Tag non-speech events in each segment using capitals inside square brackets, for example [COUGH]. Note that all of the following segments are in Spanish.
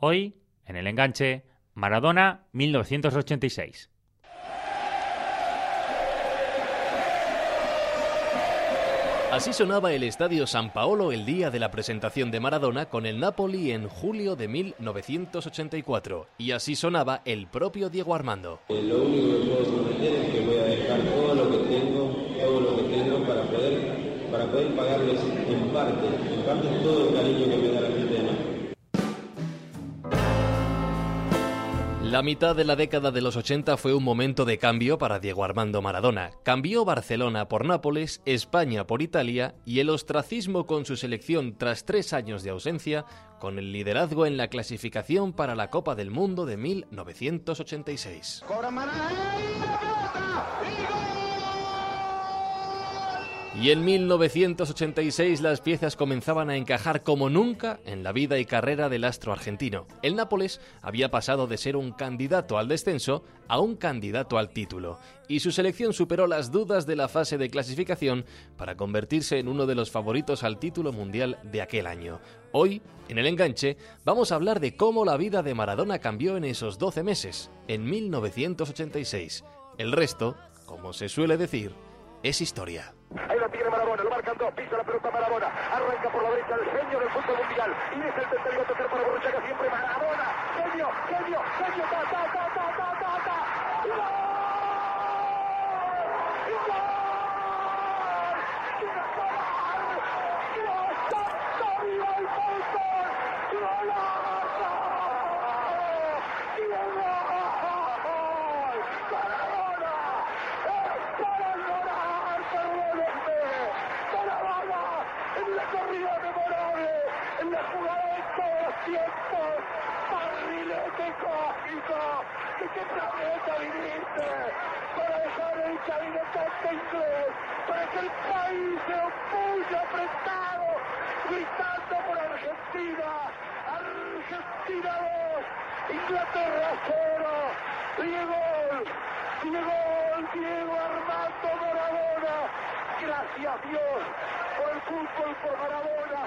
Hoy, en el enganche, Maradona 1986. Así sonaba el Estadio San Paolo el día de la presentación de Maradona con el Napoli en julio de 1984. Y así sonaba el propio Diego Armando. Eh, lo único que puedo prometer es que voy a dejar todo lo que tengo, todo lo que tengo para poder, para poder pagarles en parte, en parte todo el cariño que me da la gente La mitad de la década de los 80 fue un momento de cambio para Diego Armando Maradona. Cambió Barcelona por Nápoles, España por Italia y el ostracismo con su selección tras tres años de ausencia, con el liderazgo en la clasificación para la Copa del Mundo de 1986. Y en 1986 las piezas comenzaban a encajar como nunca en la vida y carrera del astro argentino. El Nápoles había pasado de ser un candidato al descenso a un candidato al título, y su selección superó las dudas de la fase de clasificación para convertirse en uno de los favoritos al título mundial de aquel año. Hoy, en el enganche, vamos a hablar de cómo la vida de Maradona cambió en esos 12 meses, en 1986. El resto, como se suele decir, es historia. Dos, pisa la pelota Marabona, arranca por la derecha el genio del fútbol mundial. Y es el tercero a tocar para Borruchaga siempre Marabona, genio, genio, genio, ta, ta, ta, ta, ta, ta. ¡Gol! ¡Gol! ¡Gol! ¡Gol! en la corrida memorable, en la jugada de todos los tiempos, barrilete cósmico, que qué planeta viniste, para dejar el para que el país se opulle apretado, gritando por Argentina, Argentina 2, Inglaterra 0, Diego, Diego, Diego Armando Maradona, gracias Dios por el fútbol, por Maradona.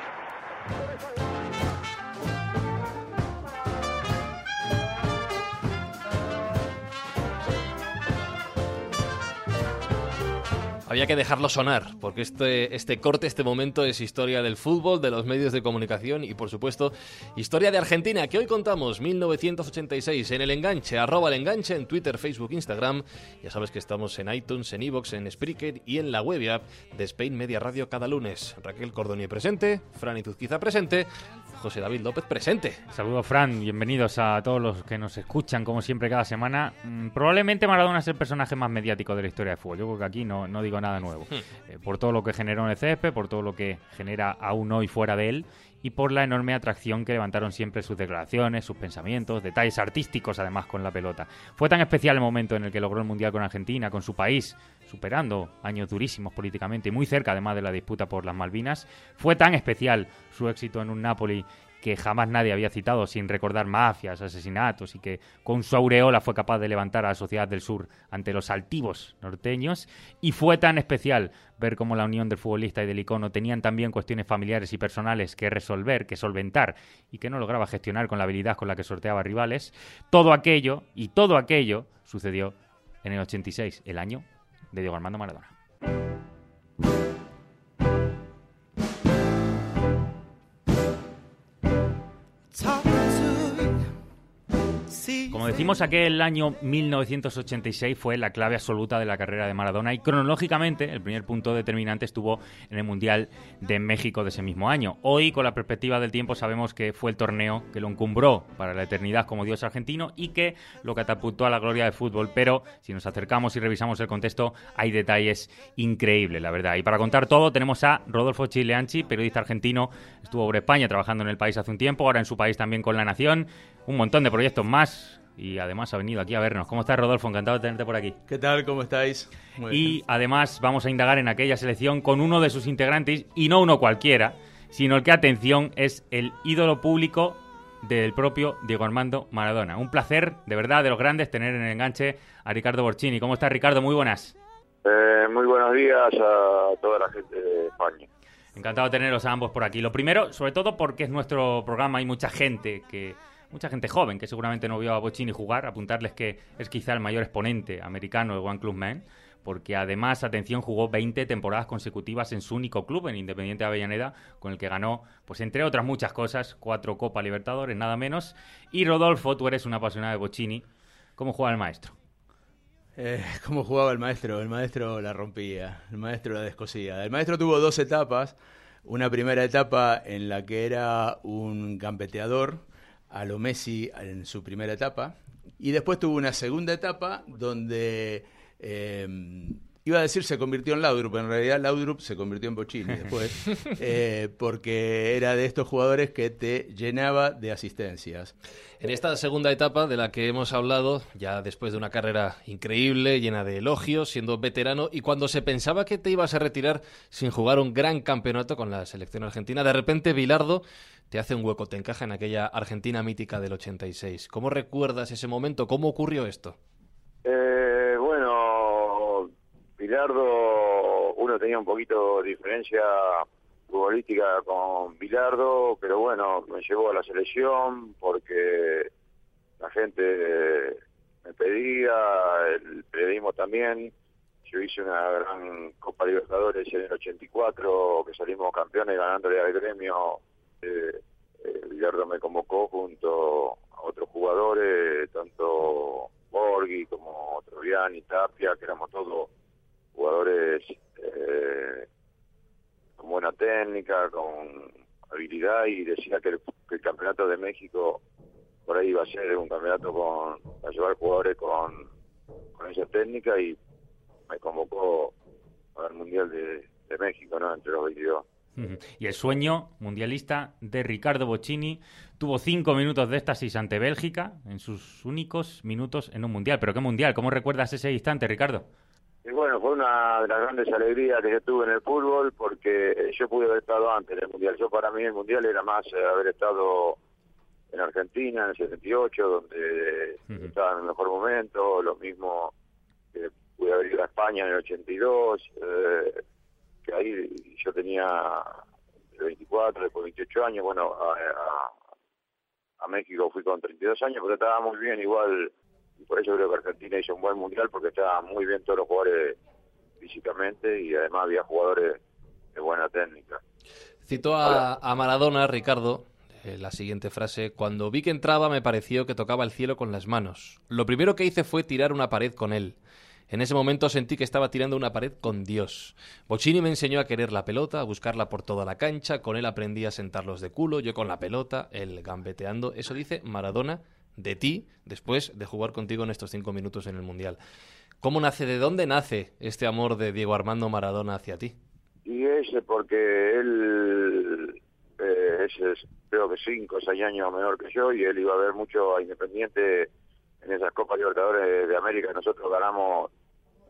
Había que dejarlo sonar, porque este, este corte, este momento es historia del fútbol, de los medios de comunicación y, por supuesto, historia de Argentina, que hoy contamos 1986 en el enganche, arroba el enganche en Twitter, Facebook, Instagram. Ya sabes que estamos en iTunes, en Evox, en Spreaker y en la web app de Spain Media Radio cada lunes. Raquel Cordonier presente, Fran Ituzquiza presente, José David López presente. Saludos, Fran. Bienvenidos a todos los que nos escuchan, como siempre, cada semana. Mm, Probablemente Maradona es el personaje más mediático de la historia de fútbol. Yo creo que aquí no, no digo nada nuevo. Eh, por todo lo que generó en el césped, por todo lo que genera aún hoy fuera de él y por la enorme atracción que levantaron siempre sus declaraciones, sus pensamientos, detalles artísticos además con la pelota. Fue tan especial el momento en el que logró el Mundial con Argentina, con su país, superando años durísimos políticamente y muy cerca además de la disputa por las Malvinas. Fue tan especial su éxito en un Napoli que jamás nadie había citado sin recordar mafias, asesinatos y que con su aureola fue capaz de levantar a la sociedad del sur ante los altivos norteños. Y fue tan especial ver cómo la unión del futbolista y del icono tenían también cuestiones familiares y personales que resolver, que solventar y que no lograba gestionar con la habilidad con la que sorteaba rivales. Todo aquello y todo aquello sucedió en el 86, el año de Diego Armando Maradona. Decimos, aquel año 1986 fue la clave absoluta de la carrera de Maradona y cronológicamente el primer punto determinante estuvo en el Mundial de México de ese mismo año. Hoy, con la perspectiva del tiempo, sabemos que fue el torneo que lo encumbró para la eternidad como dios argentino y que lo catapultó a la gloria del fútbol. Pero si nos acercamos y revisamos el contexto, hay detalles increíbles, la verdad. Y para contar todo, tenemos a Rodolfo Chileanchi, periodista argentino, estuvo por España trabajando en el país hace un tiempo, ahora en su país también con La Nación un montón de proyectos más y además ha venido aquí a vernos. ¿Cómo estás, Rodolfo? Encantado de tenerte por aquí. ¿Qué tal? ¿Cómo estáis? Muy y bien. además vamos a indagar en aquella selección con uno de sus integrantes, y no uno cualquiera, sino el que, atención, es el ídolo público del propio Diego Armando Maradona. Un placer, de verdad, de los grandes, tener en el enganche a Ricardo Borchini. ¿Cómo estás, Ricardo? Muy buenas. Eh, muy buenos días a toda la gente de España. Encantado de tenerlos a ambos por aquí. Lo primero, sobre todo porque es nuestro programa, hay mucha gente que mucha gente joven que seguramente no vio a Bocini jugar, apuntarles que es quizá el mayor exponente americano del One Club Man, porque además, atención, jugó 20 temporadas consecutivas en su único club, en Independiente de Avellaneda, con el que ganó, pues entre otras muchas cosas, cuatro Copa Libertadores, nada menos. Y Rodolfo, tú eres un apasionado de Bocini. ¿Cómo juega el maestro? Eh, ¿Cómo jugaba el maestro? El maestro la rompía, el maestro la descosía. El maestro tuvo dos etapas. Una primera etapa en la que era un gambeteador a lo Messi en su primera etapa. Y después tuvo una segunda etapa donde eh, iba a decir se convirtió en Laudrup, en realidad Laudrup se convirtió en Bochini después, [LAUGHS] eh, porque era de estos jugadores que te llenaba de asistencias. En esta segunda etapa de la que hemos hablado, ya después de una carrera increíble, llena de elogios, siendo veterano, y cuando se pensaba que te ibas a retirar sin jugar un gran campeonato con la selección argentina, de repente Bilardo te hace un hueco, te encaja en aquella Argentina mítica del 86. ¿Cómo recuerdas ese momento? ¿Cómo ocurrió esto? Eh, Bilardo, uno tenía un poquito de diferencia futbolística con Bilardo, pero bueno, me llevó a la selección porque la gente me pedía, el periodismo también. Yo hice una gran Copa Libertadores en el 84, que salimos campeones ganándole al gremio. Eh, eh, me convocó junto a otros jugadores, tanto Borghi como Troviani, Tapia, que éramos todos jugadores eh, con buena técnica, con habilidad y decía que el, campeonato de México por ahí iba a ser un campeonato con a llevar jugadores con, con esa técnica y me convocó al Mundial de, de México, ¿no? Entre los 22. Y el sueño mundialista de Ricardo Bocini tuvo cinco minutos de éxtasis ante Bélgica en sus únicos minutos en un mundial. ¿Pero qué mundial? ¿Cómo recuerdas ese instante, Ricardo? Y bueno, fue una de las grandes alegrías que yo tuve en el fútbol porque yo pude haber estado antes del mundial. Yo para mí el mundial era más eh, haber estado en Argentina en el 78, donde estaba en el mejor momento, lo mismo que pude haber ido a España en el 82. Eh, que ahí yo tenía 24, después 28 años, bueno, a, México fui con 32 años, pero estaba muy bien, igual, y por eso creo que Argentina hizo un buen mundial, porque estaban muy bien todos los jugadores físicamente y además había jugadores de buena técnica. Citó a, a Maradona, Ricardo, eh, la siguiente frase, cuando vi que entraba me pareció que tocaba el cielo con las manos. Lo primero que hice fue tirar una pared con él. En ese momento sentí que estaba tirando una pared con Dios. Bocini me enseñó a querer la pelota, a buscarla por toda la cancha, con él aprendí a sentarlos de culo, yo con la pelota, él gambeteando. Eso dice Maradona de ti después de jugar contigo en estos cinco minutos en el Mundial. ¿Cómo nace, de dónde nace este amor de Diego Armando Maradona hacia ti? Y ese porque él eh, es, creo que cinco o seis años menor que yo y él iba a ver mucho a Independiente en esas Copas Libertadores de América. Nosotros ganamos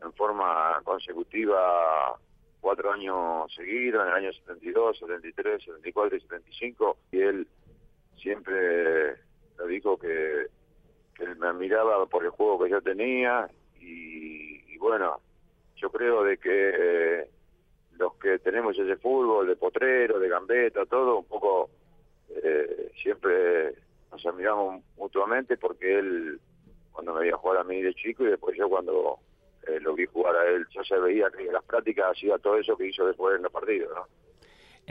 en forma consecutiva cuatro años seguidos, en el año 72, 73, 74 y 75, y él siempre dijo que, que me admiraba por el juego que yo tenía, y, bueno, yo creo de que eh, los que tenemos ese fútbol de potrero, de gambeta, todo, un poco eh, siempre nos admiramos mutuamente porque él cuando me veía jugar a mí de chico y después yo cuando eh, lo vi jugar a él, ya se veía que en las prácticas hacía todo eso que hizo después en los partidos, ¿no?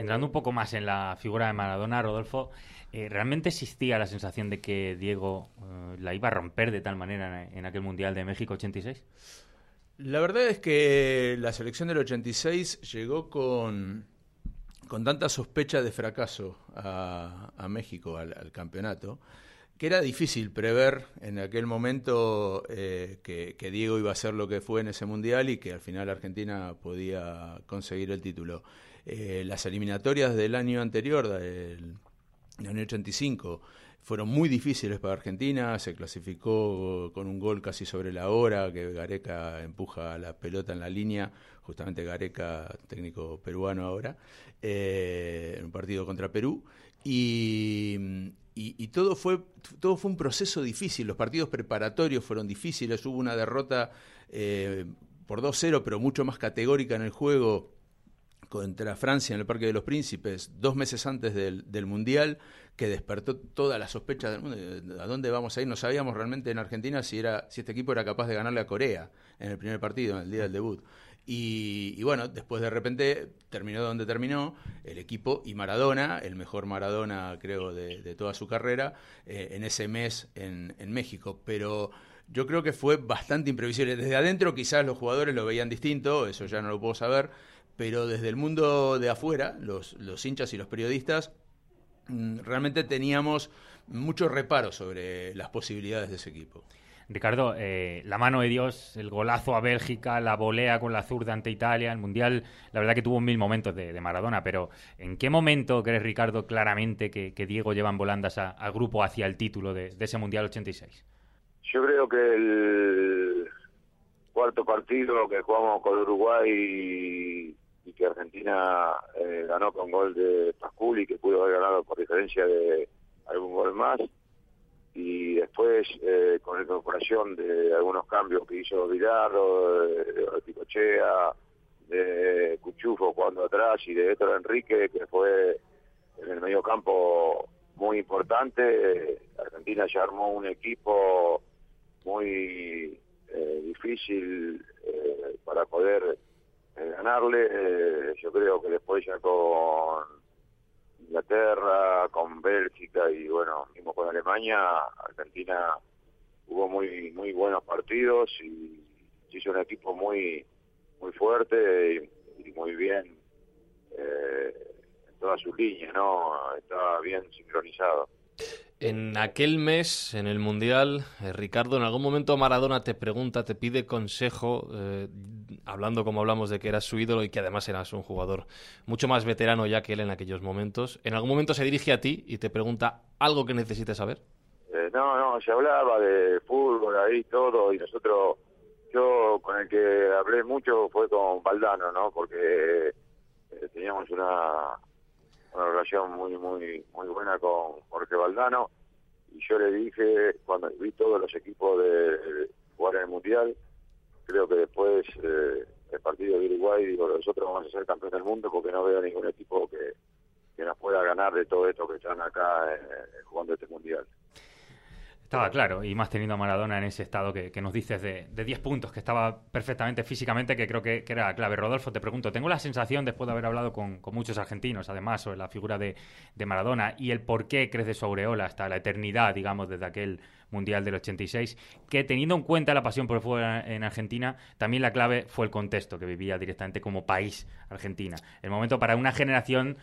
Entrando un poco más en la figura de Maradona, Rodolfo, eh, ¿realmente existía la sensación de que Diego eh, la iba a romper de tal manera en, aquel Mundial de México 86? La verdad es que la selección del 86 llegó con, con tanta sospecha de fracaso a, México, al campeonato, que era difícil prever en aquel momento eh, que, Diego iba a ser lo que fue en ese mundial y que al final Argentina podía conseguir el título. Eh, las eliminatorias del año anterior, del, año 85, fueron muy difíciles para Argentina, se clasificó con un gol casi sobre la hora, que Gareca empuja la pelota en la línea, justamente Gareca, técnico peruano ahora, eh, en un partido contra Perú, y, y, todo, fue, todo fue un proceso difícil. Los partidos preparatorios fueron difíciles. Hubo una derrota eh, por 2-0, pero mucho más categórica en el juego contra Francia en el Parque de los Príncipes, dos meses antes del, Mundial, que despertó todas las sospechas del mundo. ¿A dónde vamos a ir? No sabíamos realmente en Argentina si, era, si este equipo era capaz de ganarle a Corea en el primer partido, en el día del debut. Y, bueno, después de repente terminó donde terminó el equipo y Maradona, el mejor Maradona creo de, toda su carrera, eh, en ese mes en México. Pero yo creo que fue bastante imprevisible. Desde adentro quizás los jugadores lo veían distinto, eso ya no lo puedo saber, pero desde el mundo de afuera, los, los hinchas y los periodistas, mm, realmente teníamos muchos reparos sobre las posibilidades de ese equipo. Ricardo, eh, la mano de Dios, el golazo a Bélgica, la volea con la zurda ante Italia, el Mundial, la verdad que tuvo mil momentos de, Maradona, pero ¿en qué momento crees, Ricardo, claramente que, Diego lleva en volandas al grupo hacia el título de, ese Mundial 86? Yo creo que el cuarto partido que jugamos con Uruguay y, que Argentina eh, ganó con gol de Pasculi, que pudo haber ganado por diferencia de algún gol más, y después eh, con la incorporación de algunos cambios que hizo Villarro, de, de Picochea, de Cuchufo cuando atrás y de Héctor Enrique, que fue en el medio campo muy importante, Argentina ya armó un equipo muy eh, difícil eh, para poder ganarle. yo creo que después ya con Inglaterra, con Bélgica y bueno, mismo con Alemania, Argentina hubo muy muy buenos partidos y se hizo un equipo muy muy fuerte y, muy bien eh, en todas sus líneas, ¿no? Estaba bien sincronizado. En aquel mes, en el Mundial, eh, Ricardo, en algún momento Maradona te pregunta, te pide consejo, eh, hablando como hablamos de que eras su ídolo y que además eras un jugador mucho más veterano ya que él en aquellos momentos. ¿En algún momento se dirige a ti y te pregunta algo que necesites saber? Eh, no, no, se hablaba de fútbol ahí todo y nosotros, yo con el que hablé mucho fue con Valdano, ¿no? Porque teníamos una una relación muy muy muy buena con Jorge Valdano. Y yo le dije cuando vi todos los equipos de, jugar en el mundial creo que después eh, el partido de Uruguay digo nosotros vamos a ser campeones del mundo porque no veo ningún equipo que, que nos pueda ganar de todo esto que están acá eh, jugando este mundial estaba claro, y más teniendo a Maradona en ese estado que, nos dices de, de, 10 puntos, que estaba perfectamente físicamente, que creo que, era clave. Rodolfo, te pregunto, tengo la sensación, después de haber hablado con, muchos argentinos, además, sobre la figura de, Maradona y el por qué crece su aureola hasta la eternidad, digamos, desde aquel Mundial del 86, que teniendo en cuenta la pasión por el fútbol en Argentina, también la clave fue el contexto que vivía directamente como país Argentina. El momento para una generación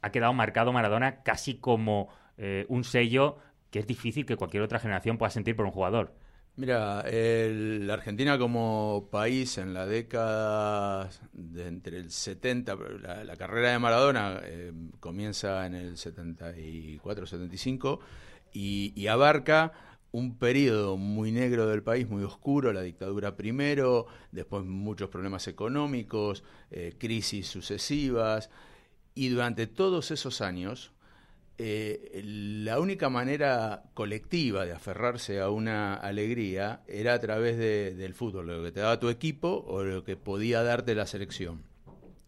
ha quedado marcado Maradona casi como eh, un sello que es difícil que cualquier otra generación pueda sentir por un jugador. Mira, la Argentina como país en la década de entre el 70, la, carrera de Maradona eh, comienza en el 74-75 y, y abarca un periodo muy negro del país, muy oscuro, la dictadura primero, después muchos problemas económicos, eh, crisis sucesivas, y durante todos esos años eh, la única manera colectiva de aferrarse a una alegría era a través del fútbol, lo que te daba tu equipo o lo que podía darte la selección.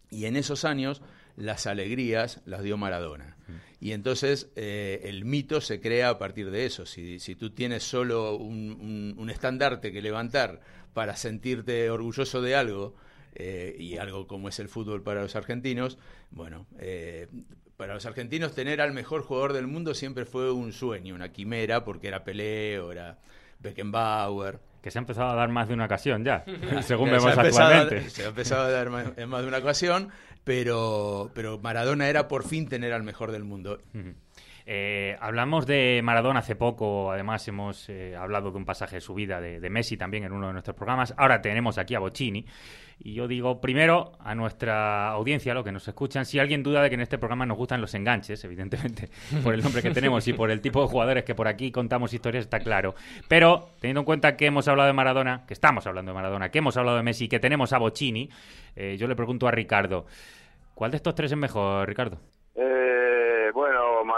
Y en esos años las alegrías las dio Maradona. Y entonces eh, el mito se crea a partir de eso. Si, tú tienes solo un, estandarte que levantar para sentirte orgulloso de algo, eh, y algo como es el fútbol para los argentinos, bueno, eh, para los argentinos tener al mejor jugador del mundo siempre fue un sueño, una quimera, porque era Pelé o era Beckenbauer. Que se ha empezado a dar más de una ocasión ya, [LAUGHS] [LAUGHS] según vemos actualmente. se ha empezado a dar más, en más de una ocasión, pero, pero Maradona era por fin tener al mejor del mundo. Eh, hablamos de Maradona hace poco, además hemos eh, hablado de un pasaje de su vida de, Messi también en uno de nuestros programas. Ahora tenemos aquí a Bocini. Y yo digo, primero, a nuestra audiencia, lo que nos escuchan, si alguien duda de que en este programa nos gustan los enganches, evidentemente, [LAUGHS] por el nombre que tenemos y por el tipo de jugadores que por aquí contamos historias, está claro. Pero, teniendo en cuenta que hemos hablado de Maradona, que estamos hablando de Maradona, que hemos hablado de Messi, que tenemos a Bocini, eh, yo le pregunto a Ricardo, ¿cuál de estos tres es mejor, Ricardo?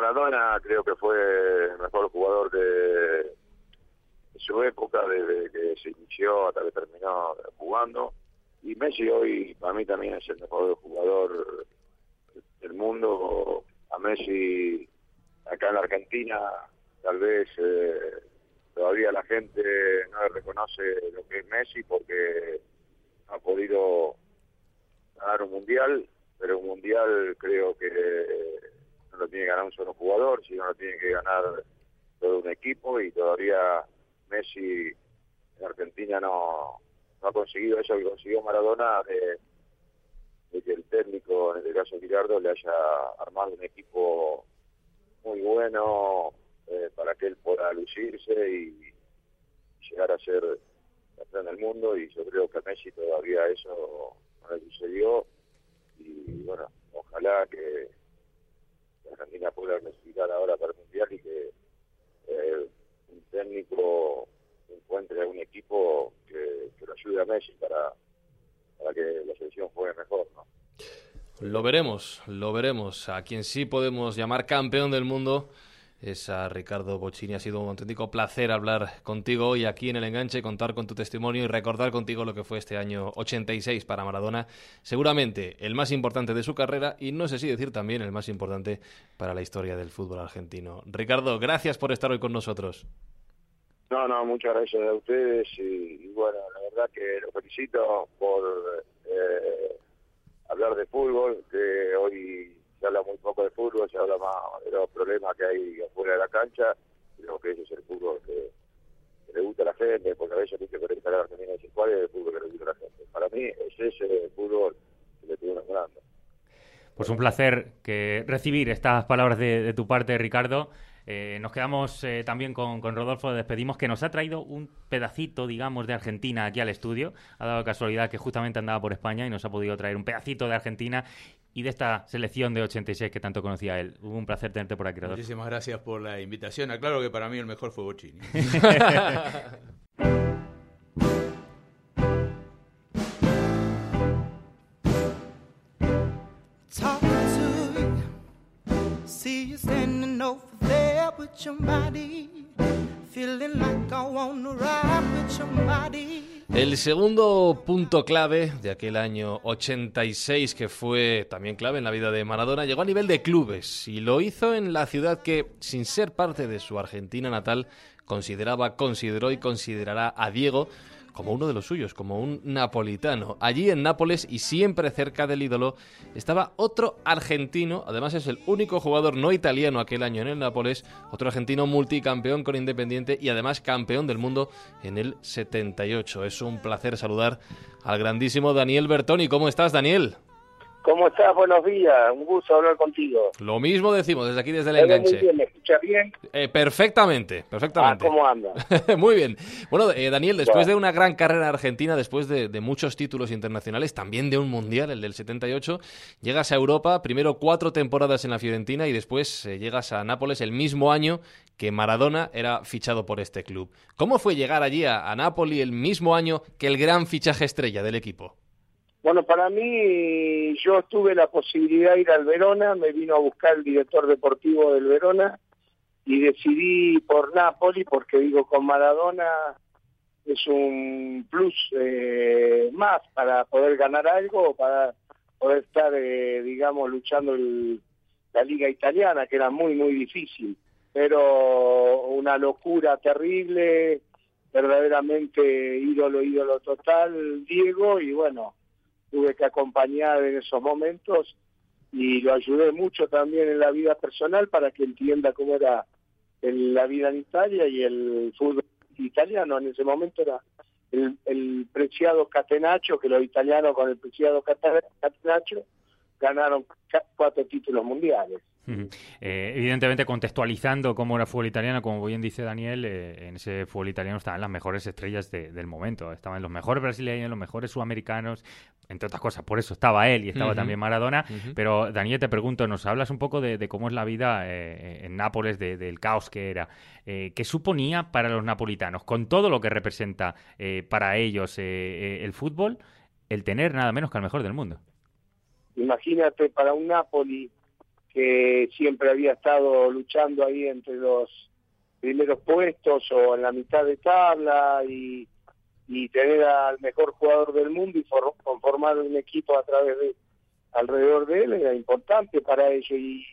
Maradona creo que fue el mejor jugador de, su época, desde que se inició hasta que terminó jugando. Y Messi hoy para mí también es el mejor jugador mundo. A Messi, acá en la Argentina, tal vez eh, todavía la gente no le reconoce lo que es Messi porque ha podido ganar un mundial, pero un mundial creo que no lo tiene que ganar un solo jugador, sino lo tiene que ganar todo un equipo y todavía Messi en Argentina no, ha conseguido eso que consiguió Maradona de, que el técnico, en este caso Girardo, le haya armado un equipo muy bueno eh, para que él pueda lucirse y llegar a ser campeón del mundo y yo creo que a Messi todavía eso no le sucedió y bueno, ojalá que Argentina pueda clasificar ahora para el Mundial y que eh, un técnico encuentre un equipo que, lo ayude a Messi para, para que la selección juegue mejor, ¿no? Lo veremos, lo veremos. A quien sí podemos llamar campeón del mundo es a Ricardo Bocini. Ha sido un auténtico placer hablar contigo hoy aquí en el enganche, contar con tu testimonio y recordar contigo lo que fue este año 86 para Maradona. Seguramente el más importante de su carrera y no sé si decir también el más importante para la historia del fútbol argentino. Ricardo, gracias por estar hoy con nosotros. No, no, muchas gracias a ustedes y, bueno, la verdad que los felicito por eh, hablar de fútbol, que hoy se habla muy poco de fútbol, se habla más de los problemas que hay afuera de la cancha, creo que es el fútbol que, le gusta a la gente, porque a veces hay que Argentina y decir cuál es el fútbol que le gusta a la gente. Para mí es ese el fútbol que le estoy enamorando. Pues un placer que recibir estas palabras de tu parte, Ricardo. Eh, nos quedamos eh, también con, Rodolfo, despedimos, que nos ha traído un pedacito, digamos, de Argentina aquí al estudio. Ha dado casualidad que justamente andaba por España y nos ha podido traer un pedacito de Argentina y de esta selección de 86 que tanto conocía él. Hubo un placer tenerte por aquí, Rodolfo. Muchísimas gracias por la invitación. Aclaro que para mí el mejor fue Bochini. [LAUGHS] El segundo punto clave de aquel año 86, que fue también clave en la vida de Maradona, llegó a nivel de clubes y lo hizo en la ciudad que, sin ser parte de su Argentina natal, consideraba, consideró y considerará a Diego como uno de los suyos, como un napolitano. Allí en Nápoles y siempre cerca del ídolo estaba otro argentino, además es el único jugador no italiano aquel año en el Nápoles, otro argentino multicampeón con Independiente y además campeón del mundo en el 78. Es un placer saludar al grandísimo Daniel Bertoni. ¿Cómo estás, Daniel? ¿Cómo estás? Buenos días, un gusto hablar contigo. Lo mismo decimos desde aquí, desde el enganche. ¿Me escuchas bien? Eh, perfectamente, perfectamente. Ah, ¿cómo anda? [LAUGHS] muy bien. Bueno, eh, Daniel, después de una gran carrera argentina, después de, muchos títulos internacionales, también de un mundial, el del 78, llegas a Europa, primero cuatro temporadas en la Fiorentina y después eh, llegas a Nápoles el mismo año que Maradona era fichado por este club. ¿Cómo fue llegar allí a, a Nápoles el mismo año que el gran fichaje estrella del equipo? Bueno, para mí yo tuve la posibilidad de ir al Verona, me vino a buscar el director deportivo del Verona y decidí por Napoli porque digo con Maradona es un plus eh, más para poder ganar algo, para poder estar, eh, digamos, luchando el, la liga italiana, que era muy, muy difícil, pero una locura terrible, verdaderamente ídolo, ídolo total, Diego, y bueno, tuve que acompañar en esos momentos y lo ayudé mucho también en la vida personal para que entienda cómo era la vida en Italia y el fútbol italiano. En ese momento era el, el preciado Catenaccio, que los italianos con el preciado Catenaccio ganaron cuatro títulos mundiales. Eh, evidentemente, contextualizando cómo era el fútbol italiano, como bien dice Daniel, eh, en ese fútbol italiano estaban las mejores estrellas del momento. Estaban los mejores brasileños, los mejores sudamericanos, entre otras cosas. Por eso estaba él y estaba también Maradona. Pero, Daniel, te pregunto, ¿nos hablas un poco de, cómo es la vida eh, en Nápoles, del caos que era? ¿Qué suponía para los napolitanos, con todo lo que representa para ellos el fútbol, el tener nada menos que al mejor del mundo? Imagínate para un Napoli que siempre había estado luchando ahí entre los primeros puestos o en la mitad de tabla y, tener al mejor jugador del mundo y conformar un equipo a través de alrededor de él era importante para ellos y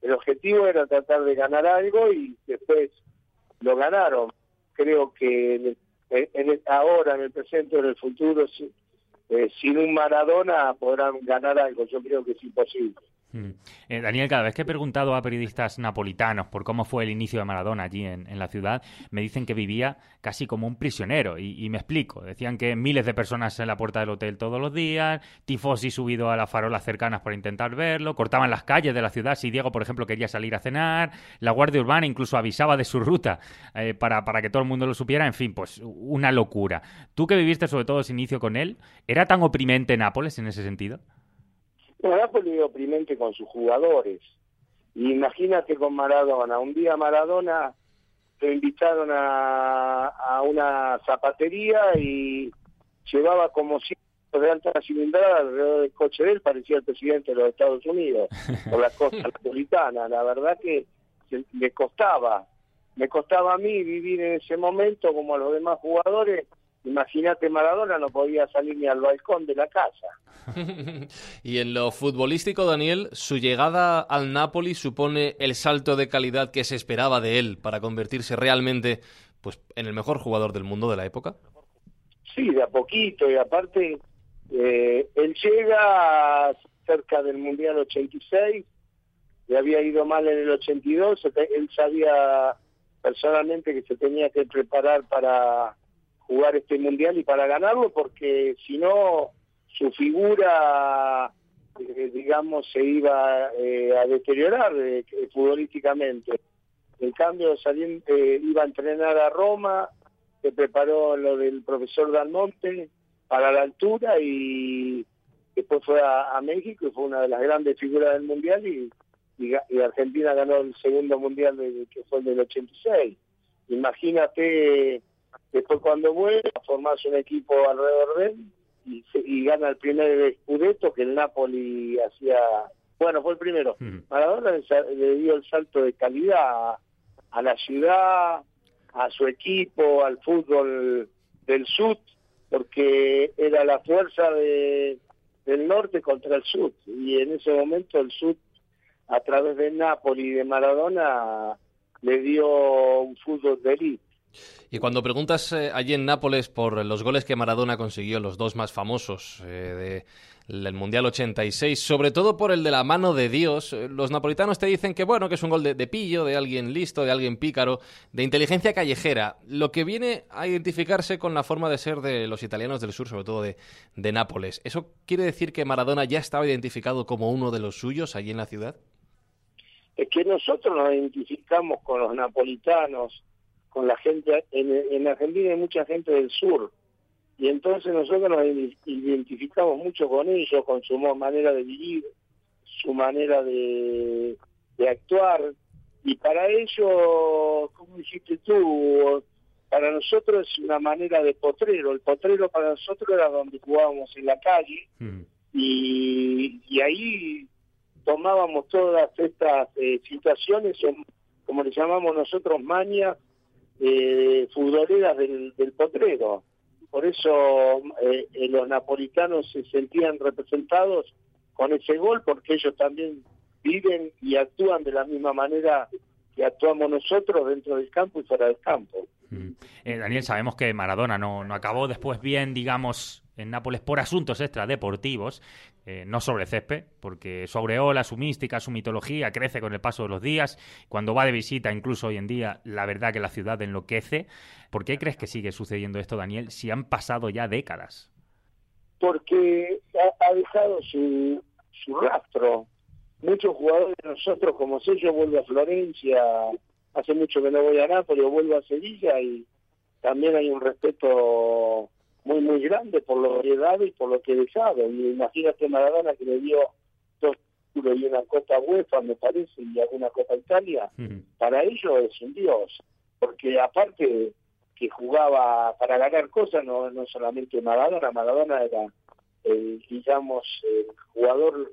el objetivo era tratar de ganar algo y después lo ganaron. Creo que en ahora, en el presente, en el futuro, eh, sin un Maradona podrán ganar algo. Yo creo que es imposible. Mm. Eh, Daniel, cada vez que he preguntado a periodistas napolitanos por cómo fue el inicio de Maradona allí en, la ciudad, me dicen que vivía casi como un prisionero. Y, me explico. Decían que miles de personas en la puerta del hotel todos los días, tifosi subido a las farolas cercanas para intentar verlo, cortaban las calles de la ciudad si Diego, por ejemplo, quería salir a cenar, la Guardia Urbana incluso avisaba de su ruta eh, para, para que todo el mundo lo supiera. En fin, pues una locura. Tú que viviste sobre todo ese inicio con él, ¿era tan oprimente Nápoles en ese sentido? No, Napoli es oprimente con sus jugadores. Imagínate con Maradona. Un día Maradona lo invitaron a, a una zapatería y llevaba como cientos de alta cilindrada alrededor del coche de él, parecía el presidente de los Estados Unidos, por la costa [LAUGHS] napolitana. La verdad que le costaba, me costaba a mí vivir en ese momento como a los demás jugadores Imagínate, Maradona no podía salir ni al balcón de la casa. [LAUGHS] y en lo futbolístico, Daniel, su llegada al Napoli supone el salto de calidad que se esperaba de él para convertirse realmente pues, en el mejor jugador del mundo de la época. Sí, de a poquito, y aparte, eh, él llega cerca del Mundial 86, le había ido mal en el 82, él sabía personalmente que se tenía que preparar para jugar este mundial y para ganarlo, porque si no, su figura, eh, digamos, se iba eh, a deteriorar eh, futbolísticamente. En cambio, saliendo, iba a entrenar a Roma, se preparó lo del profesor Dalmonte para la altura y después fue a, México y fue una de las grandes figuras del mundial y, Argentina ganó el segundo mundial que fue el del 86. Imagínate Después cuando vuelve a formarse un equipo alrededor de él y, gana el primer Scudetto que el Napoli hacía... Bueno, fue el primero. Maradona le dio el salto de calidad a, la ciudad, a su equipo, al fútbol del sur, porque era la fuerza de, del norte contra el sur. Y en ese momento el sur, a través de Napoli y de Maradona, le dio un fútbol de élite. Y cuando preguntas eh, allí en Nápoles por los goles que Maradona consiguió, los dos más famosos eh, del Mundial 86, sobre todo por el de la mano de Dios, eh, los napolitanos te dicen que bueno, que es un gol de, pillo, de alguien listo, de alguien pícaro, de inteligencia callejera, lo que viene a identificarse con la forma de ser de los italianos del sur, sobre todo de, de Nápoles. ¿Eso quiere decir que Maradona ya estaba identificado como uno de los suyos allí en la ciudad? Es que nosotros nos identificamos con los napolitanos con la gente, en, en Argentina hay mucha gente del sur, y entonces nosotros nos identificamos mucho con ellos, con su manera de vivir, su manera de, de actuar, y para ellos, como dijiste tú, para nosotros es una manera de potrero, el potrero para nosotros era donde jugábamos en la calle, mm. y, y ahí tomábamos todas estas eh, situaciones, como le llamamos nosotros, mañas, eh, futboleras del, potrero. Por eso eh, eh, los napolitanos se sentían representados con ese gol, porque ellos también viven y actúan de la misma manera que actuamos nosotros dentro del campo y fuera del campo. Mm. Eh, Daniel, sabemos que Maradona no, no acabó después bien, digamos, en Nápoles por asuntos extradeportivos, eh, no sobre césped, porque su aureola, su mística, su mitología crece con el paso de los días. Cuando va de visita, incluso hoy en día, la verdad que la ciudad enloquece. ¿Por qué crees que sigue sucediendo esto, Daniel, si han pasado ya décadas? Porque ha, dejado su, su rastro. Muchos jugadores de nosotros, como sé, yo vuelvo a Florencia, hace mucho que no voy a Nápoles, vuelvo a Sevilla y también hay un respeto muy, muy grande por lo que he dado y por lo que he dejado. Y imagínate Maradona que le dio dos títulos y una Copa UEFA, me parece, y alguna Copa Italia. Para ellos es un dios, porque aparte que jugaba para ganar cosas, no, no solamente Maradona, Maradona era, el, digamos, el jugador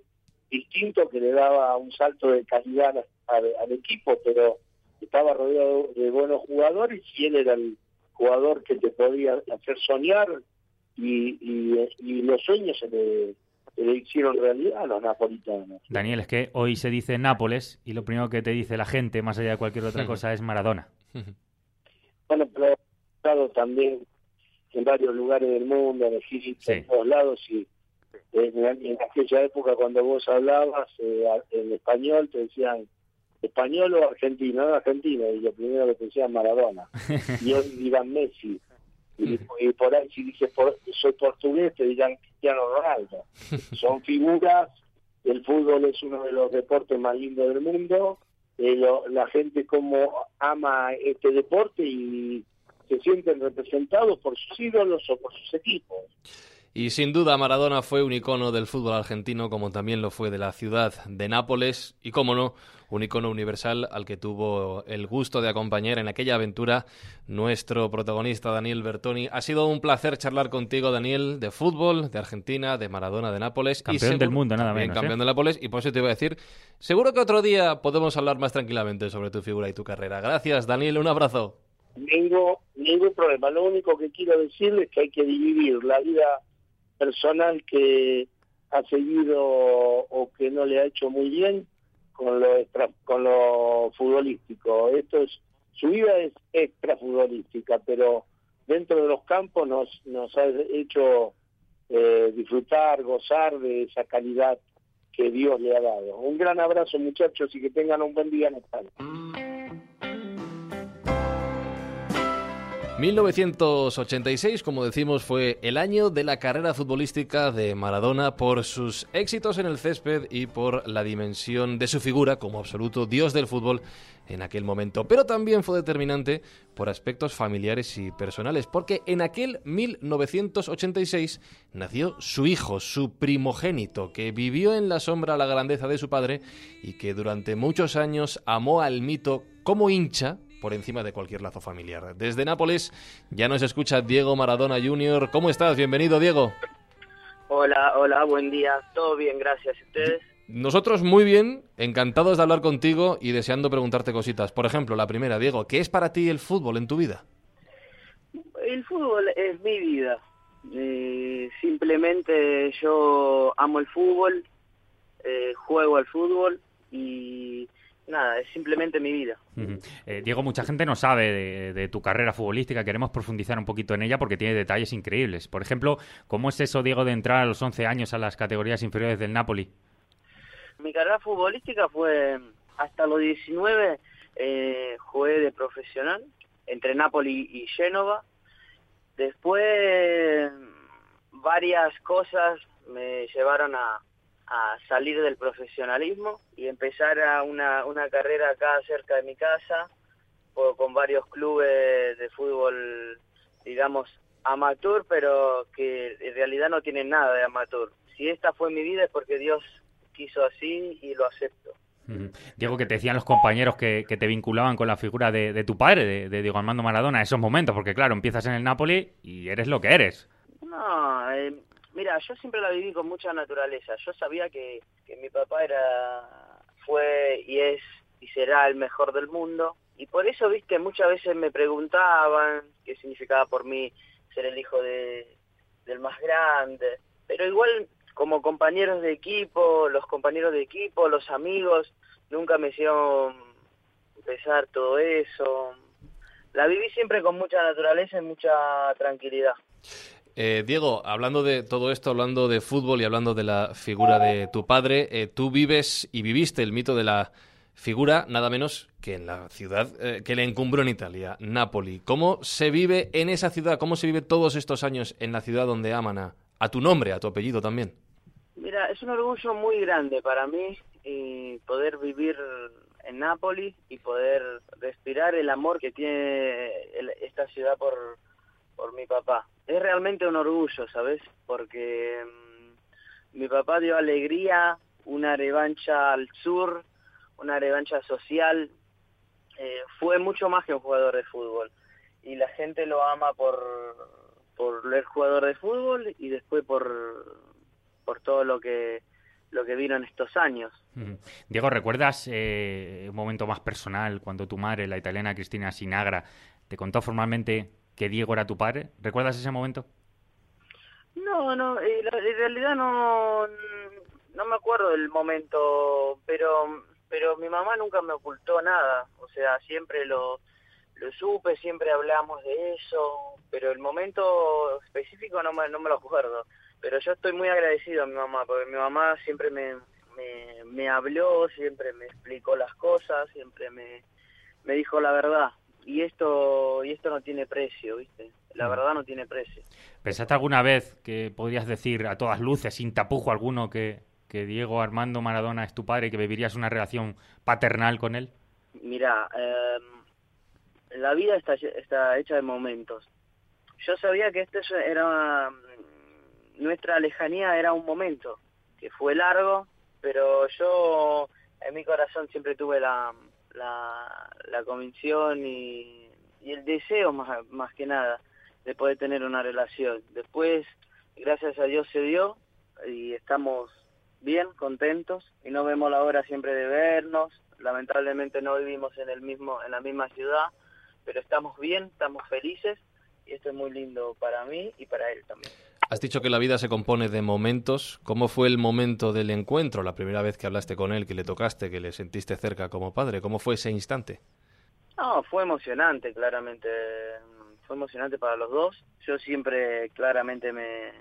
distinto que le daba un salto de calidad al equipo, pero estaba rodeado de buenos jugadores y él era el jugador que te podía hacer soñar y, y, los sueños se le, le hicieron realidad a los napolitanos. Daniel, es que hoy se dice Nápoles y lo primero que te dice la gente, más allá de cualquier otra cosa, es Maradona. [LAUGHS] Bueno, pero he estado también en varios lugares del mundo, en Egipto, Sí. en todos lados, y en, en aquella época cuando vos hablabas eh, en español te decían español o argentino, no argentino, y lo primero que te decían Maradona. [LAUGHS] y hoy dirán Messi. Y, y por ahí si dices por- soy portugués te dirán Cristiano Ronaldo. [LAUGHS] Son figuras, el fútbol es uno de los deportes más lindos del mundo, eh, lo- la gente como ama este deporte y se sienten representados por sus ídolos o por sus equipos. Y sin duda Maradona fue un icono del fútbol argentino, como también lo fue de la ciudad de Nápoles, y como no, un icono universal al que tuvo el gusto de acompañar en aquella aventura nuestro protagonista Daniel Bertoni. Ha sido un placer charlar contigo, Daniel, de fútbol, de Argentina, de Maradona, de Nápoles. y Campeón seguro- del mundo, nada menos, Campeón ¿eh? de Nápoles, y por eso te iba a decir, seguro que otro día podemos hablar más tranquilamente sobre tu figura y tu carrera. Gracias, Daniel, un abrazo. Ningún, ningún problema. Lo único que quiero decirles es que hay que dividir la vida personal que ha seguido o que no le ha hecho muy bien con lo extra, con lo futbolístico. Esto es su vida es extra futbolística, pero dentro de los campos nos nos ha hecho eh, disfrutar, gozar de esa calidad que Dios le ha dado. Un gran abrazo muchachos y que tengan un buen día en 1986, como decimos, fue el año de la carrera futbolística de Maradona por sus éxitos en el césped y por la dimensión de su figura como absoluto dios del fútbol en aquel momento. Pero también fue determinante por aspectos familiares y personales, porque en aquel 1986 nació su hijo, su primogénito, que vivió en la sombra la grandeza de su padre y que durante muchos años amó al mito como hincha por encima de cualquier lazo familiar. Desde Nápoles ya nos escucha Diego Maradona Jr. ¿Cómo estás? Bienvenido, Diego. Hola, hola, buen día. Todo bien, gracias. ¿Y ustedes? Nosotros muy bien, encantados de hablar contigo y deseando preguntarte cositas. Por ejemplo, la primera, Diego, ¿qué es para ti el fútbol en tu vida? El fútbol es mi vida. Eh, simplemente yo amo el fútbol, eh, juego al fútbol y nada, es simplemente mi vida. Eh, Diego, mucha gente no sabe de, de tu carrera futbolística. Queremos profundizar un poquito en ella porque tiene detalles increíbles. Por ejemplo, ¿cómo es eso, Diego, de entrar a los 11 años a las categorías inferiores del Napoli? Mi carrera futbolística fue hasta los 19, eh, jugué de profesional entre Napoli y Génova. Después varias cosas me llevaron a, a salir del profesionalismo y empezar a una, una carrera acá cerca de mi casa o con varios clubes de fútbol, digamos, amateur, pero que en realidad no tienen nada de amateur. Si esta fue mi vida es porque Dios quiso así y lo acepto. Diego, que te decían los compañeros que, que te vinculaban con la figura de, de tu padre, de, de Diego Armando Maradona, esos momentos, porque claro, empiezas en el Napoli y eres lo que eres. No, eh, mira, yo siempre la viví con mucha naturaleza. Yo sabía que, que mi papá era, fue y es y será el mejor del mundo. Y por eso, viste, muchas veces me preguntaban qué significaba por mí ser el hijo de, del más grande. Pero igual, como compañeros de equipo, los compañeros de equipo, los amigos, nunca me hicieron pesar todo eso. La viví siempre con mucha naturaleza y mucha tranquilidad. Eh, Diego, hablando de todo esto, hablando de fútbol y hablando de la figura de tu padre, eh, tú vives y viviste el mito de la figura nada menos que en la ciudad eh, que le encumbró en Italia, Nápoli. ¿Cómo se vive en esa ciudad? ¿Cómo se vive todos estos años en la ciudad donde aman a, tu nombre, a tu apellido también? Mira, es un orgullo muy grande para mí eh, poder vivir en Nápoles y poder respirar el amor que tiene esta ciudad por, por mi papá. Es realmente un orgullo, ¿sabes? Porque mm, mi papá dio alegría, una revancha al sur, una revancha social. Eh, fue mucho más que un jugador de fútbol. Y la gente lo ama por, por el jugador de fútbol y después por, por todo lo que lo que vino en estos años. Diego, ¿recuerdas eh, un momento más personal cuando tu madre, la italiana Cristina Sinagra, te contó formalmente que Diego era tu padre? ¿Recuerdas ese momento? No, no, eh, en realidad no, no me acuerdo del momento, pero, pero mi mamá nunca me ocultó nada, o sea, siempre lo, lo supe, siempre hablamos de eso, pero el momento específico no me, no me lo acuerdo. Pero yo estoy muy agradecido a mi mamá, porque mi mamá siempre me, me, me habló, siempre me explicó las cosas, siempre me, me dijo la verdad. Y esto, y esto no tiene precio, ¿viste? La verdad no tiene precio. ¿Pensaste alguna vez que podrías decir a todas luces, sin tapujo alguno, que, que Diego Armando Maradona es tu padre y que vivirías una relación paternal con él? Mira, em, la vida está, está hecha de momentos. Yo sabía que este era mm, nuestra lejanía era un momento que fue largo, pero yo en mi corazón siempre tuve la la, la convicción y, y el deseo más más que nada de poder tener una relación. Después, gracias a Dios se dio y estamos bien, contentos y no vemos la hora siempre de vernos. Lamentablemente no vivimos en el mismo en la misma ciudad, pero estamos bien, estamos felices y esto es muy lindo para mí y para él también. Has dicho que la vida se compone de momentos. ¿Cómo fue el momento del encuentro? La primera vez que hablaste con él, que le tocaste, que le sentiste cerca como padre. ¿Cómo fue ese instante? No, fue emocionante, claramente. Fue emocionante para los dos. Yo siempre claramente me,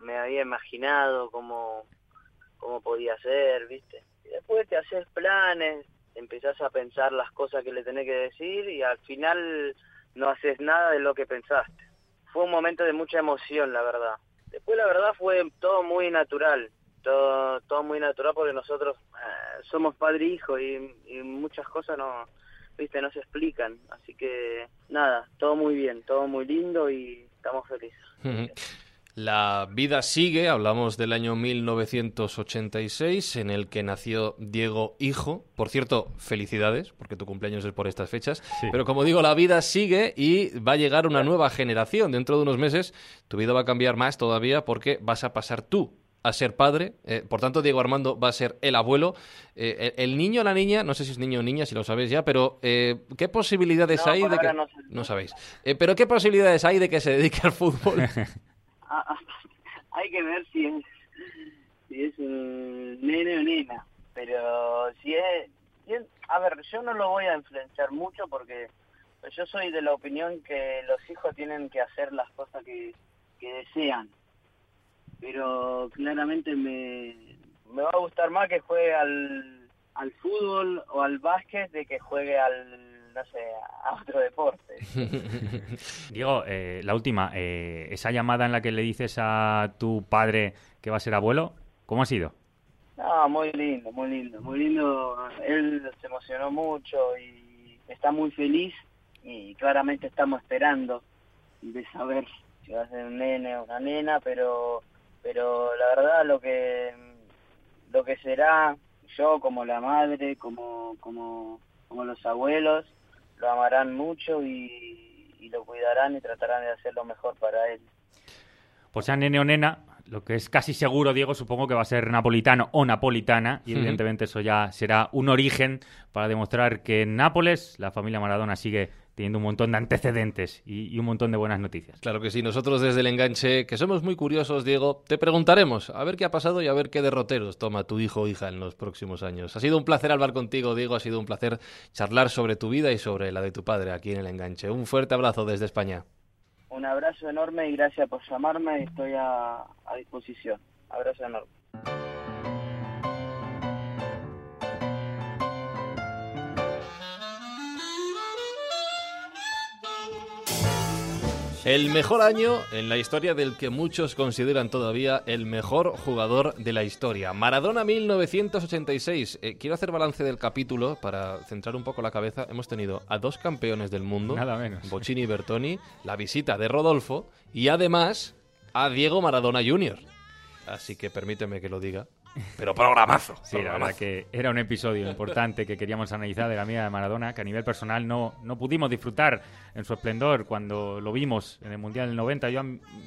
me había imaginado cómo, cómo podía ser, ¿viste? Y después te haces planes, empezás a pensar las cosas que le tenés que decir y al final no haces nada de lo que pensaste. Fue un momento de mucha emoción, la verdad. Después, la verdad, fue todo muy natural. Todo, todo muy natural porque nosotros eh, somos padre e hijo y, y muchas cosas no, viste, no se explican. Así que nada, todo muy bien, todo muy lindo y estamos felices. La vida sigue, hablamos del año 1986 en el que nació Diego Hijo. Por cierto, felicidades, porque tu cumpleaños es por estas fechas. Sí. Pero como digo, la vida sigue y va a llegar una nueva generación. Dentro de unos meses tu vida va a cambiar más todavía porque vas a pasar tú a ser padre. Eh, por tanto, Diego Armando va a ser el abuelo. Eh, el, el niño o la niña, no sé si es niño o niña, si lo sabéis ya, pero eh, ¿qué posibilidades No, hay de que... no sé. no sabéis. Eh, pero ¿qué posibilidades hay de que se dedique al fútbol? [LAUGHS] Hay que ver si es, si es un nene o nena. Pero si es, si es- A ver, yo no lo voy a influenciar mucho porque yo soy de la opinión que los hijos tienen que hacer las cosas que, que desean. Pero claramente me, me va a gustar más que juegue al, al fútbol o al básquet de que juegue al, a otro deporte. [LAUGHS] Diego, eh, la última, eh, esa llamada en la que le dices a tu padre que va a ser abuelo, ¿cómo ha sido? No, muy lindo, muy lindo, muy lindo. Él se emocionó mucho y está muy feliz y claramente estamos esperando de saber si va a ser un nene o una nena, pero pero la verdad lo que lo que será yo como la madre, como como como los abuelos lo amarán mucho y, y lo cuidarán y tratarán de hacer lo mejor para él. Pues sea nene o nena, lo que es casi seguro, Diego, supongo que va a ser napolitano o napolitana, y evidentemente eso ya será un origen para demostrar que en Nápoles la familia Maradona sigue teniendo un montón de antecedentes y, y un montón de buenas noticias. Claro que sí, nosotros desde el enganche, que somos muy curiosos, Diego, te preguntaremos a ver qué ha pasado y a ver qué derroteros toma tu hijo o hija en los próximos años. Ha sido un placer hablar contigo, Diego, ha sido un placer charlar sobre tu vida y sobre la de tu padre aquí en el enganche. Un fuerte abrazo desde España. Un abrazo enorme y gracias por llamarme, estoy a, a disposición. Abrazo enorme. El mejor año en la historia del que muchos consideran todavía el mejor jugador de la historia. Maradona 1986. Eh, quiero hacer balance del capítulo para centrar un poco la cabeza. Hemos tenido a dos campeones del mundo, Nada menos. Bocini y Bertoni, la visita de Rodolfo y además a Diego Maradona Jr. Así que permíteme que lo diga. Pero programazo. Sí, la verdad programazo. que era un episodio importante que queríamos analizar de la vida de Maradona, que a nivel personal no, no pudimos disfrutar en su esplendor cuando lo vimos en el Mundial del 90. Yo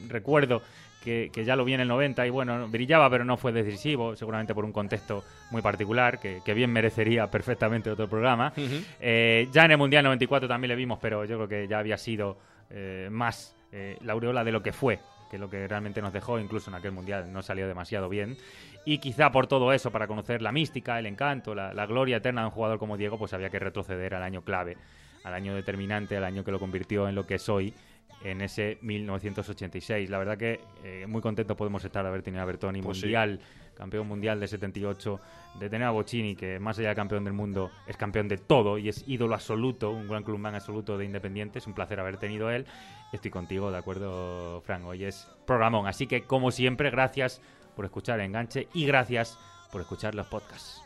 recuerdo que, que ya lo vi en el 90 y bueno, brillaba pero no fue decisivo, seguramente por un contexto muy particular, que, que bien merecería perfectamente otro programa. Ujú. Eh, ya en el Mundial 94 también le vimos, pero yo creo que ya había sido eh, más eh, la aureola de lo que fue que es lo que realmente nos dejó, incluso en aquel mundial no salió demasiado bien. Y quizá por todo eso, para conocer la mística, el encanto, la, la gloria eterna de un jugador como Diego, pues había que retroceder al año clave, al año determinante, al año que lo convirtió en lo que soy en ese 1986. La verdad que eh, muy contento podemos estar de haber tenido a Bertoni Pues sí. Campeón mundial de 78, de tener a Bocini, que más allá de campeón del mundo, es campeón de todo y es ídolo absoluto, un gran clubman absoluto de Independiente. Es un placer haber tenido él. Estoy contigo, ¿de acuerdo, Fran? Hoy es programón. Así que, como siempre, gracias por escuchar Enganche y gracias por escuchar los podcasts.